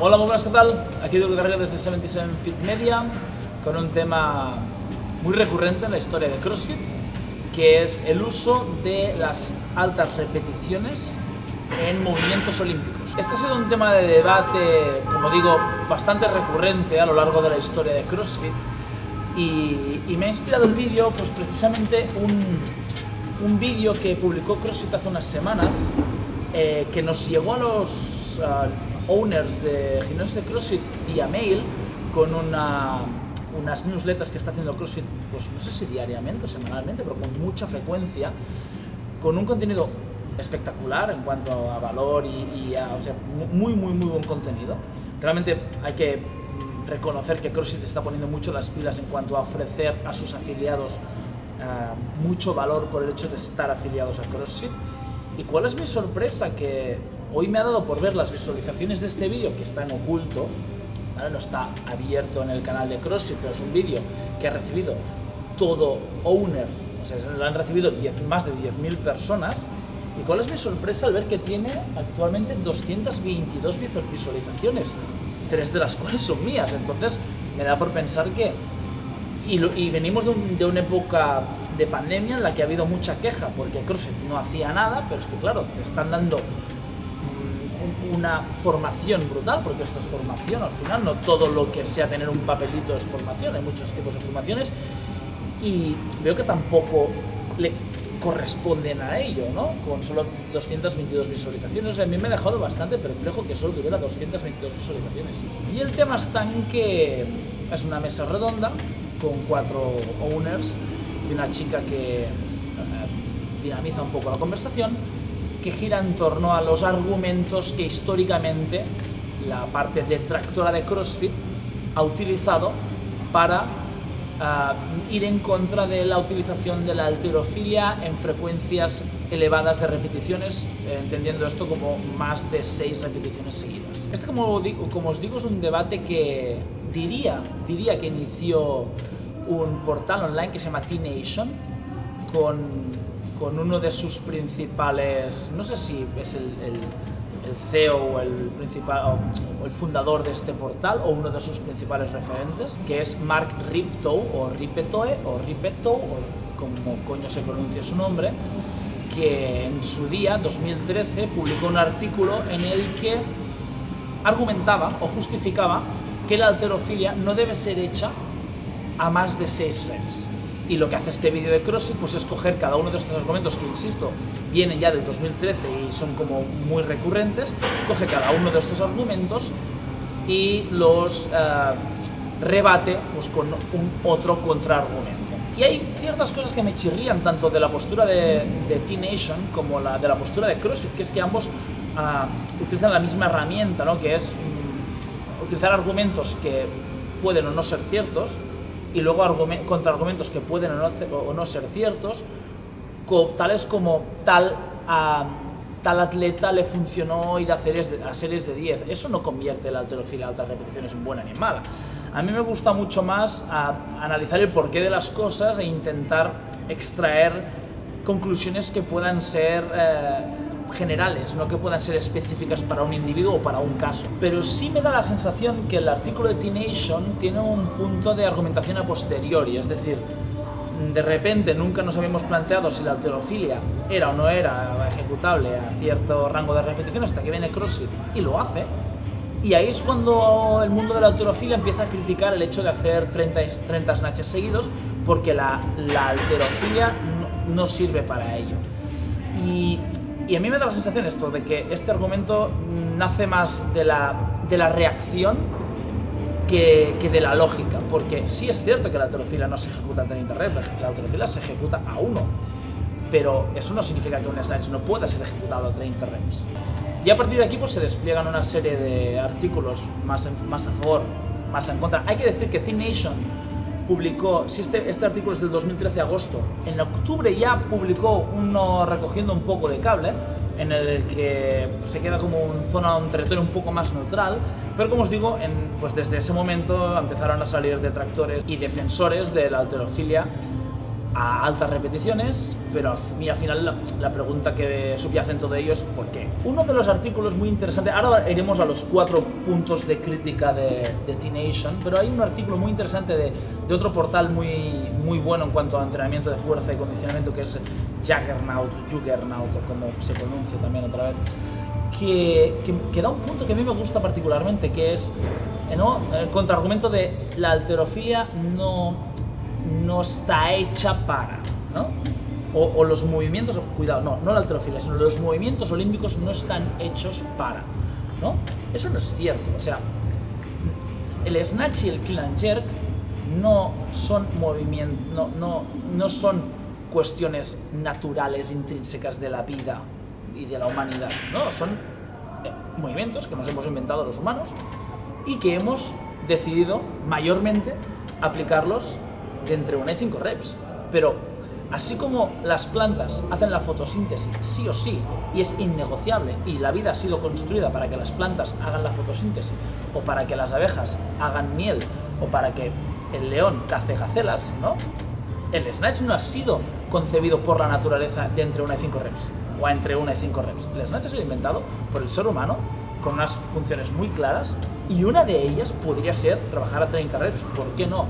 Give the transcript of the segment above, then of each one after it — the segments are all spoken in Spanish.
Hola, muy buenas, ¿qué tal? Aquí Diego Carrera desde 77 Fit Media con un tema muy recurrente en la historia de CrossFit, que es el uso de las altas repeticiones en movimientos olímpicos. Este ha sido un tema de debate, como digo, bastante recurrente a lo largo de la historia de CrossFit y, me ha inspirado el vídeo, pues precisamente un, un vídeo que publicó CrossFit hace unas semanas, eh, que nos llegó a los owners de gimnasios de CrossFit vía mail con una, unas newsletters que está haciendo CrossFit, pues no sé si diariamente o semanalmente, pero con mucha frecuencia, con un contenido espectacular en cuanto a valor y, a, o sea, muy, muy, muy buen contenido. Realmente hay que reconocer que CrossFit está poniendo mucho las pilas en cuanto a ofrecer a sus afiliados uh, mucho valor por el hecho de estar afiliados a CrossFit. ¿Y cuál es mi sorpresa? Que hoy me ha dado por ver las visualizaciones de este vídeo que está en oculto, no está abierto en el canal de CrossFit, pero es un vídeo que ha recibido todo owner, o sea, lo han recibido 10, más de 10.000 personas. ¿Y cuál es mi sorpresa al ver que tiene actualmente 222 visualizaciones? tres de las cuales son mías. Entonces me da por pensar que... Y, venimos de, una época de pandemia en la que ha habido mucha queja, porque CrossFit no hacía nada, pero es que claro, te están dando una formación brutal, porque esto es formación al final, no todo lo que sea tener un papelito es formación, hay muchos tipos de formaciones, y veo que tampoco le, corresponden a ello, ¿no? Con solo 222 visualizaciones. a mí me ha dejado bastante perplejo que solo tuviera 222 visualizaciones. Y el tema está en que es una mesa redonda con cuatro owners y una chica que eh, dinamiza un poco la conversación, que gira en torno a los argumentos que históricamente la parte detractora de CrossFit ha utilizado para ir en contra de la utilización de la alterofilia en frecuencias elevadas de repeticiones, eh, entendiendo esto como más de seis repeticiones seguidas. Este, como, como os digo, es un debate que diría, diría que inició un portal online que se llama T-Nation con, con uno de sus principales, no sé si es el el CEO o el, principal, o el fundador de este portal o uno de sus principales referentes, que es Mark Riptoe o Ripetoe o Ripeto, o como coño se pronuncia su nombre, que en su día, 2013, publicó un artículo en el que argumentaba o justificaba que la alterofilia no debe ser hecha a más de 6 reps. Y lo que hace este vídeo de CrossFit pues es coger cada uno de estos argumentos que, insisto, vienen ya del 2013 y son como muy recurrentes, coge cada uno de estos argumentos y los eh, rebate pues, con un otro contraargumento. Y hay ciertas cosas que me chirrían tanto de la postura de, de T-Nation como la, de la postura de CrossFit, que es que ambos uh, utilizan la misma herramienta, ¿no? que es um, utilizar argumentos que pueden o no ser ciertos, y luego contraargumentos que pueden o no, ser ciertos, tales como tal, a, tal atleta le funcionó ir a series, de, a series de 10. Eso no convierte la alterofilia a altas repeticiones en buena ni en mala. A mí me gusta mucho más analizar el porqué de las cosas e intentar extraer conclusiones que puedan ser... Eh, generales, no que puedan ser específicas para un individuo o para un caso. Pero sí me da la sensación que el artículo de T-Nation tiene un punto de argumentación a posteriori, es decir, de repente nunca nos habíamos planteado si la alterofilia era o no era ejecutable a cierto rango de repetición hasta que viene CrossFit y lo hace. Y ahí es cuando el mundo de la alterofilia empieza a criticar el hecho de hacer 30, 30 snatches seguidos porque la, la alterofilia no, no sirve para ello. Y y a mí me da la sensación esto, de que este argumento nace más de la, de la reacción que, que, de la lógica, porque sí es cierto que la alterofilia no se ejecuta 30 reps, la alterofilia se ejecuta a 1, pero eso no significa que un snatch no pueda ser ejecutado a 30 reps. Y a partir de aquí pues, se despliegan una serie de artículos más, más a favor, más en contra. Hay que decir que T-Nation publicó, este, este artículo es del 2013 agosto, en octubre ya publicó uno recogiendo un poco de cable, en el que se queda como una zona, un territorio un poco más neutral, pero como os digo, en, pues desde ese momento empezaron a salir detractores y defensores de la alterofilia a altas repeticiones, pero a mí al final la, pregunta que subyace en todo ello es ¿por qué? Uno de los artículos muy interesantes, ahora iremos a los cuatro puntos de crítica de, de T-Nation, pero hay un artículo muy interesante de, de, otro portal muy, muy bueno en cuanto a entrenamiento de fuerza y condicionamiento que es Juggernaut, Juggernaut o como se pronuncia también otra vez, que, que, que da un punto que a mí me gusta particularmente, que es ¿no? el contraargumento de la alterofilia no no está hecha para, ¿no? O, los movimientos, cuidado, no, no la alterofilia, sino los movimientos olímpicos no están hechos para, ¿no? Eso no es cierto, o sea, el snatch y el clean and jerk no son movimientos, no, no, no son cuestiones naturales, intrínsecas de la vida y de la humanidad, ¿no? Son eh, movimientos que nos hemos inventado los humanos y que hemos decidido mayormente aplicarlos de entre 1 y 5 reps. Pero así como las plantas hacen la fotosíntesis sí o sí y es innegociable y la vida ha sido construida para que las plantas hagan la fotosíntesis o para que las abejas hagan miel o para que el león cace gacelas, ¿no? El snatch no ha sido concebido por la naturaleza de entre 1 y 5 reps o entre 1 y 5 reps. El snatch ha sido inventado por el ser humano con unas funciones muy claras y una de ellas podría ser trabajar a 30 reps. ¿Por qué no?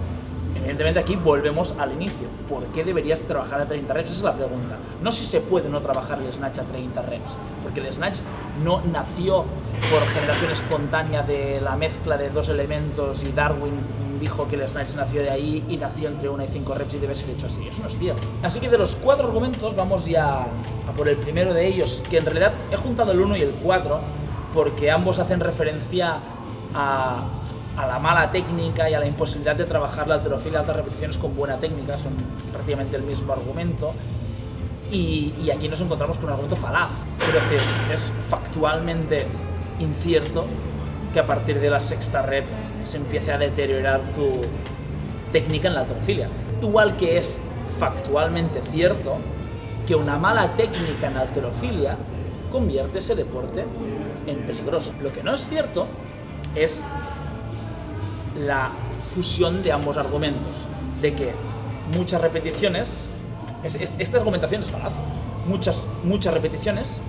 Evidentemente aquí volvemos al inicio. ¿Por qué deberías trabajar a 30 reps? Esa es la pregunta. No si se puede no trabajar el snatch a 30 reps, porque el snatch no nació por generación espontánea de la mezcla de dos elementos y Darwin dijo que el snatch nació de ahí y nació entre 1 y 5 reps y debe ser hecho así. Eso no es cierto. Así que de los cuatro argumentos vamos ya a por el primero de ellos, que en realidad he juntado el 1 y el 4 porque ambos hacen referencia a a la mala técnica y a la imposibilidad de trabajar la alterofilia a altas repeticiones con buena técnica, son prácticamente el mismo argumento. Y, aquí nos encontramos con un argumento falaz. Es decir, es factualmente incierto que a partir de la sexta rep se empiece a deteriorar tu técnica en la alterofilia. Igual que es factualmente cierto que una mala técnica en alterofilia convierte ese deporte en peligroso. Lo que no es cierto es la fusión de ambos argumentos, de que muchas repeticiones, es, es, esta argumentación es falaz, muchas, muchas repeticiones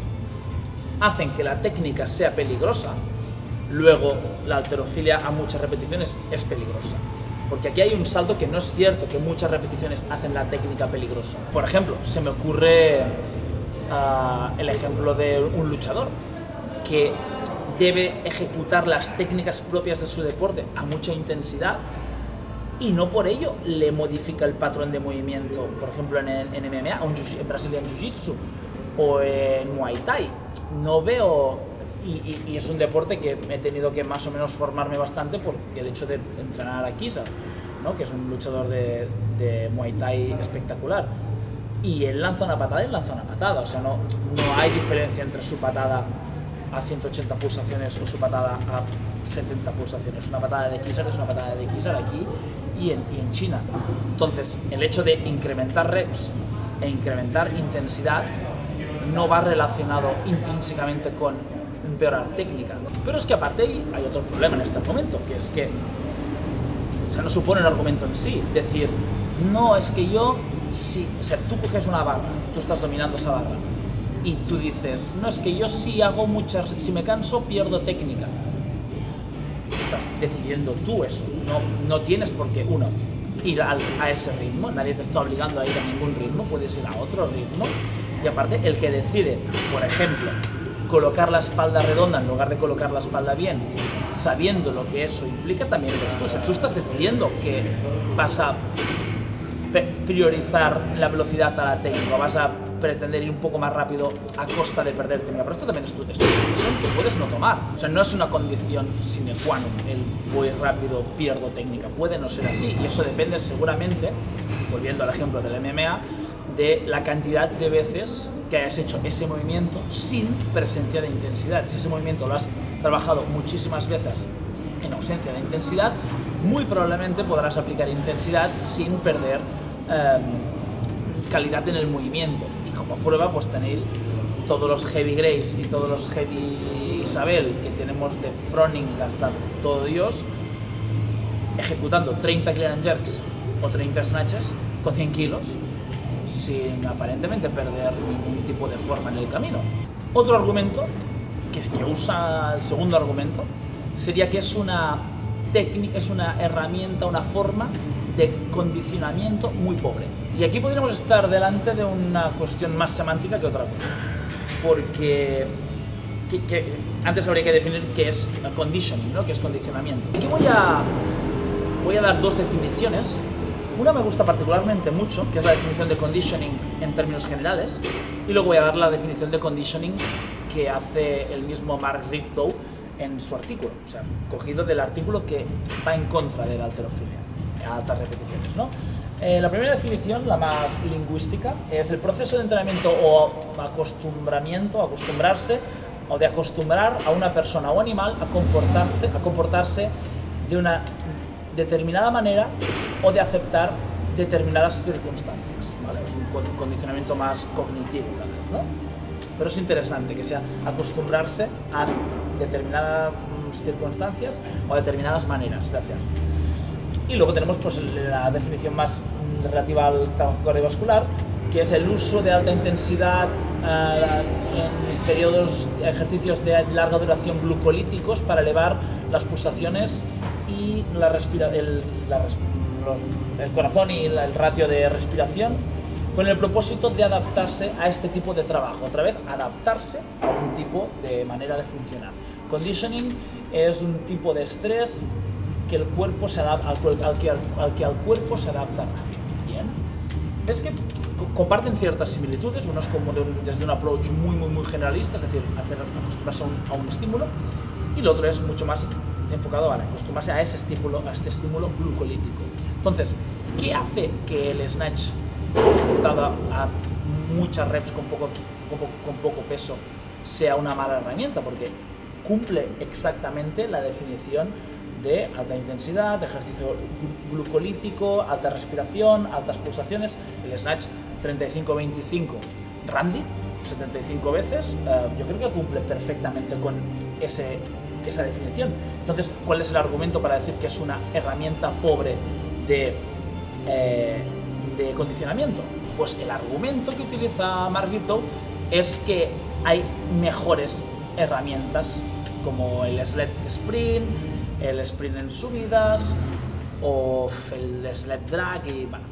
hacen que la técnica sea peligrosa, luego la alterofilia a muchas repeticiones es peligrosa. Porque aquí hay un salto que no es cierto que muchas repeticiones hacen la técnica peligrosa. Por ejemplo, se me ocurre uh, el ejemplo de un luchador que debe ejecutar las técnicas propias de su deporte a mucha intensidad y no por ello le modifica el patrón de movimiento, por ejemplo en, en MMA, o en, en Jiu-Jitsu o en Muay Thai. No veo, y, es un deporte que he tenido que más o menos formarme bastante por el hecho de entrenar a Kisa, ¿no? que es un luchador de, Muay Thai espectacular. Y él lanza una patada y lanza una patada, o sea, no hay diferencia entre su patada a 180 pulsaciones o su patada a 70 pulsaciones. Una patada de Kizar es una patada de Kizar aquí y en, y en China. Entonces, el hecho de incrementar reps e incrementar intensidad no va relacionado intrínsecamente con empeorar técnica. Pero es que aparte hay otro problema en este argumento, que es que o sea, no supone el argumento en sí. Decir, no, es que yo, si, o sea, tú coges una barra, tú estás dominando esa barra, y tú dices, no, es que yo sí hago muchas, si me canso pierdo técnica. Estás decidiendo tú eso, no, no tienes por qué, uno, ir a, a ese ritmo, nadie te está obligando a ir a ningún ritmo, puedes ir a otro ritmo. Y aparte, el que decide, por ejemplo, colocar la espalda redonda en lugar de colocar la espalda bien, sabiendo lo que eso implica, también eres tú. O sea, tú estás decidiendo que vas a priorizar la velocidad a la técnica, vas a pretender ir un poco más rápido a costa de perder técnica. Pero esto también es tu, es decisión que puedes no tomar. O sea, no es una condición sine qua non el voy rápido, pierdo técnica. Puede no ser así y eso depende seguramente, volviendo al ejemplo del MMA, de la cantidad de veces que hayas hecho ese movimiento sin presencia de intensidad. Si ese movimiento lo has trabajado muchísimas veces en ausencia de intensidad, muy probablemente podrás aplicar intensidad sin perder eh, calidad en el movimiento como prueba pues tenéis todos los Heavy Grace y todos los Heavy Isabel que tenemos de Froning hasta todo Dios ejecutando 30 clean jerks o 30 snatches con 100 kilos sin aparentemente perder ningún tipo de forma en el camino. Otro argumento, que, que usa el segundo argumento, sería que es una técnica, es una herramienta, una forma de condicionamiento muy pobre. Y aquí podríamos estar delante de una cuestión más semántica que otra cosa. Porque que, antes habría que definir qué es conditioning, ¿no? qué es condicionamiento. Aquí voy a, voy a dar dos definiciones. Una me gusta particularmente mucho, que es la definición de conditioning en términos generales, y luego voy a dar la definición de conditioning que hace el mismo Mark Riptow en su artículo, o sea, cogido del artículo que va en contra de la alterofilia, a altas repeticiones. ¿no? Eh, la primera definición, la más lingüística, es el proceso de entrenamiento o acostumbramiento, acostumbrarse o de acostumbrar a una persona o animal a comportarse, a comportarse de una determinada manera o de aceptar determinadas circunstancias. ¿vale? Es un condicionamiento más cognitivo, ¿no? Pero es interesante que sea acostumbrarse a determinadas circunstancias o a determinadas maneras de hacer. Y luego tenemos pues, la definición más relativa al trabajo cardiovascular, que es el uso de alta intensidad eh, en periodos, ejercicios de larga duración glucolíticos para elevar las pulsaciones y la respira, el, el corazón y el ratio de respiración con el propósito de adaptarse a este tipo de trabajo. Otra vez, adaptarse a un tipo de manera de funcionar. Conditioning es un tipo de estrés que el cuerpo se adapta, al, que, al, que al cuerpo se adapta rápido. Bien. Es que comparten ciertas similitudes, uno es como desde un approach muy, muy, muy generalista, es decir, hacer acostumbrarse a un, a un estímulo, y el otro es mucho más enfocado a acostumbrarse a ese estímulo, a este estímulo glucolítico. Entonces, ¿qué hace que el snatch ejecutado a muchas reps con poco, con poco peso sea una mala herramienta? Porque cumple exactamente la definición de alta intensidad, de ejercicio glucolítico, alta respiración, altas pulsaciones. El snatch 35-25 Randy, 75 veces, eh, yo creo que cumple perfectamente con ese, esa definición. Entonces, ¿cuál es el argumento para decir que es una herramienta pobre de, eh, de condicionamiento? Pues el argumento que utiliza Marguito es que hay mejores herramientas como el sled sprint, el sprint en subidas o el sled drag y bueno,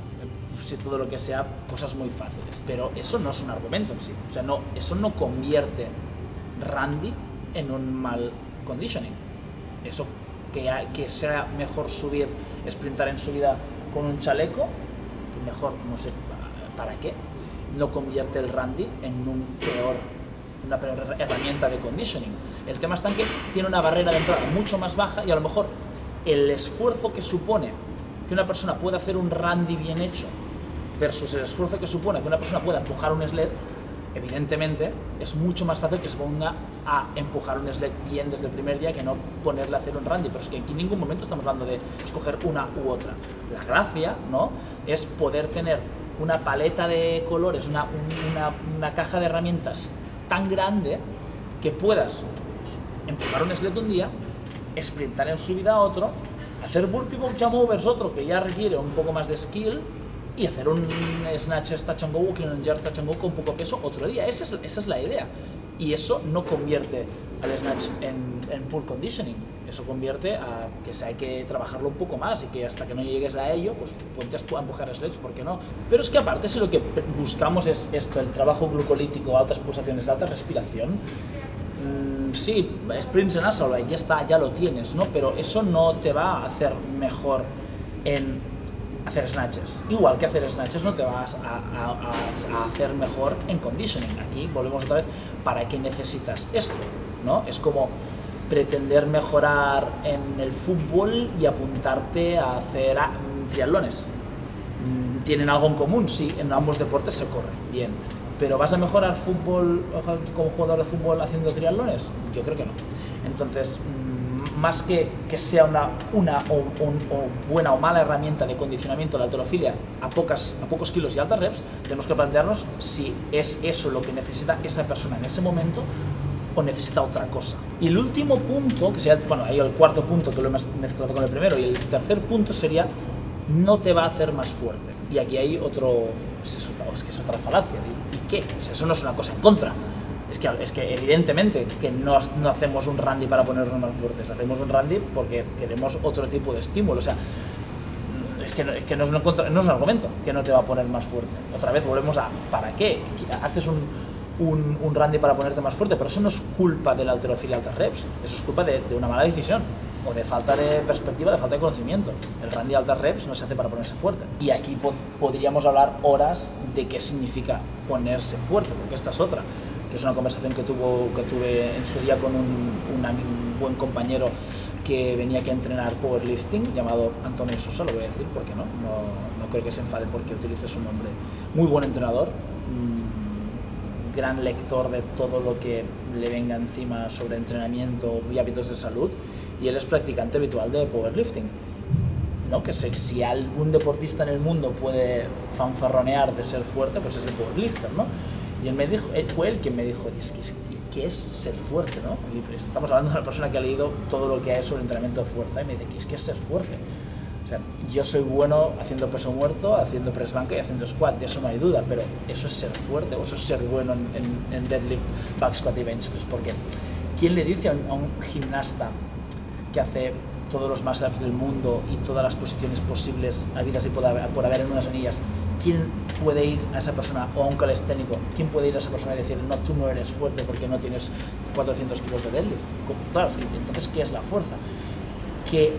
si todo lo que sea cosas muy fáciles. Pero eso no es un argumento en sí. O sea, no, eso no convierte Randy en un mal conditioning. Eso que, que sea mejor subir, sprintar en subida con un chaleco, mejor, no sé para qué, no convierte el Randy en un peor, una peor herramienta de conditioning. El tema está en tiene una barrera de entrada mucho más baja y a lo mejor el esfuerzo que supone que una persona pueda hacer un Randy bien hecho versus el esfuerzo que supone que una persona pueda empujar un sled, evidentemente es mucho más fácil que se ponga a empujar un sled bien desde el primer día que no ponerle a hacer un randy. Pero es que aquí en ningún momento estamos hablando de escoger una u otra. La gracia, ¿no? Es poder tener una paleta de colores, una, una, una caja de herramientas tan grande que puedas empujar un sled un día, sprintar en subida a otro, hacer burpee box jump otro que ya requiere un poco más de skill y hacer un snatch touch and go o clean and jerk touch and go con poco peso otro día. Esa es, esa es la idea. Y eso no convierte al snatch en, en poor conditioning. Eso convierte a que se hay que trabajarlo un poco más y que hasta que no llegues a ello, pues ponte a empujar sleds, ¿por qué no? Pero es que aparte si lo que buscamos es esto, el trabajo glucolítico, altas pulsaciones, alta respiración, sí, sprints en assault, ya está, ya lo tienes, ¿no? Pero eso no te va a hacer mejor en hacer snatches. Igual que hacer snatches no te vas a, hacer mejor en conditioning. Aquí volvemos otra vez, ¿para qué necesitas esto? ¿no? Es como pretender mejorar en el fútbol y apuntarte a hacer triatlones. Mm, ¿Tienen algo en común? Sí, en ambos deportes se corre, bien. ¿Pero vas a mejorar fútbol como jugador de fútbol haciendo triatlones? Yo creo que no. Entonces, más que que sea una, una o, buena o mala herramienta de condicionamiento de la alterofilia a, pocas, a pocos kilos y altas reps, tenemos que plantearnos si es eso lo que necesita esa persona en ese momento o necesita otra cosa. Y el último punto, que sería, bueno, el cuarto punto que lo hemos mezclado con el primero, y el tercer punto sería no te va a hacer más fuerte. Y aquí hay otro, pues o es que es otra falacia. ¿Y, qué? eso no es una cosa en contra. Es que, es que evidentemente que no, no hacemos un randy para ponernos más fuertes, hacemos un randy porque queremos otro tipo de estímulo. O sea, es que, que no, es un, no es un argumento que no te va a poner más fuerte. Otra vez volvemos a ¿para qué? Haces un, un, randy para ponerte más fuerte, pero eso no es culpa de la alterofilia altas reps, eso es culpa de una mala decisión o de falta de perspectiva, de falta de conocimiento. El randy altas reps no se hace para ponerse fuerte. Y aquí podríamos hablar horas de qué significa ponerse fuerte, porque esta es otra, que es una conversación que, tuvo, que tuve en su día con un, un, buen compañero que venía aquí a entrenar powerlifting, llamado Antonio Sosa, lo voy a decir porque no, no, no creo que se enfade porque utilice su nombre. Muy buen entrenador, mm, gran lector de todo lo que le venga encima sobre entrenamiento y hábitos de salud y él es practicante habitual de powerlifting. ¿no? Que si algún deportista en el mundo puede fanfarronear de ser fuerte, pues es el powerlifter, ¿no? Y él me dijo, fue él quien me dijo, es que, ¿qué es ser fuerte, no? Y pues estamos hablando de una persona que ha leído todo lo que hay sobre entrenamiento de fuerza y me dice, ¿qué es ser fuerte? O sea, yo soy bueno haciendo peso muerto, haciendo press banca y haciendo squat, de eso no hay duda, pero eso es ser fuerte o eso es ser bueno en, en, deadlift, back squat y bench press, porque ¿quién le dice a un gimnasta que hace todos los más-ups del mundo y todas las posiciones posibles habidas y por haber, en unas anillas, ¿quién puede ir a esa persona o a un calisténico? ¿Quién puede ir a esa persona y decir, no, tú no eres fuerte porque no tienes 400 kilos de deadlift? Claro, entonces, ¿qué es la fuerza? Que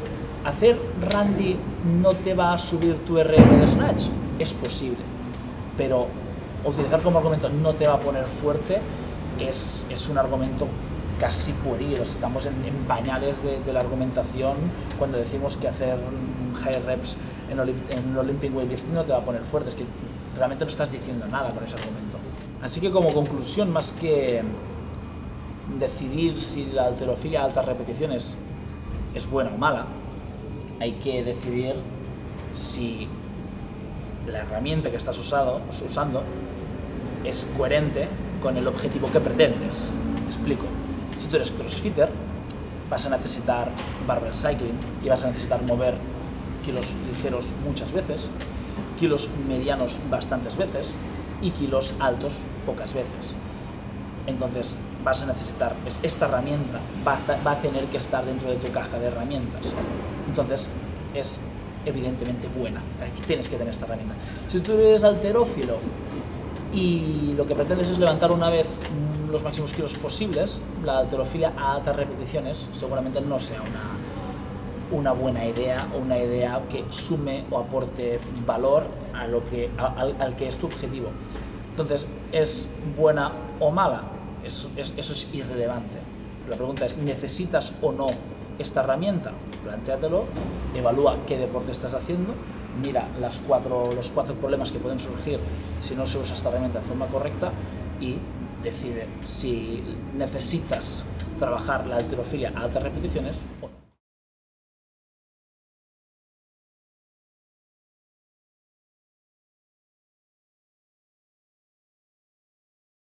hacer Randy no te va a subir tu RM de snatch, es posible, pero utilizar como argumento no te va a poner fuerte es, es un argumento casi pueril, estamos en, en pañales de, la argumentación cuando decimos que hacer high reps en, en Olympic weightlifting no te va a poner fuerte, es que realmente no estás diciendo nada con ese argumento. Así que como conclusión, más que decidir si la alterofilia a altas repeticiones es buena o mala, hay que decidir si la herramienta que estás usado, usando es coherente con el objetivo que pretendes. explico tú eres crossfitter, vas a necesitar barbell cycling y vas a necesitar mover kilos ligeros muchas veces, kilos medianos bastantes veces y kilos altos pocas veces. Entonces vas a necesitar, esta herramienta va a, va a tener que estar dentro de tu caja de herramientas. Entonces es evidentemente buena, tienes que tener esta herramienta. Si tú eres alterófilo y lo que pretendes es levantar una vez los máximos kilos posibles, la alterofilia a altas repeticiones seguramente no sea una, una buena idea o una idea que sume o aporte valor a lo que, al, que es tu objetivo. Entonces, ¿es buena o mala? Eso, eso es irrelevante. La pregunta es, ¿necesitas o no esta herramienta? Plantéatelo, evalúa qué deporte estás haciendo, mira las cuatro, los cuatro problemas que pueden surgir si no se usa esta herramienta de forma correcta y decide si necesitas trabajar la alterofilia a altas repeticiones o.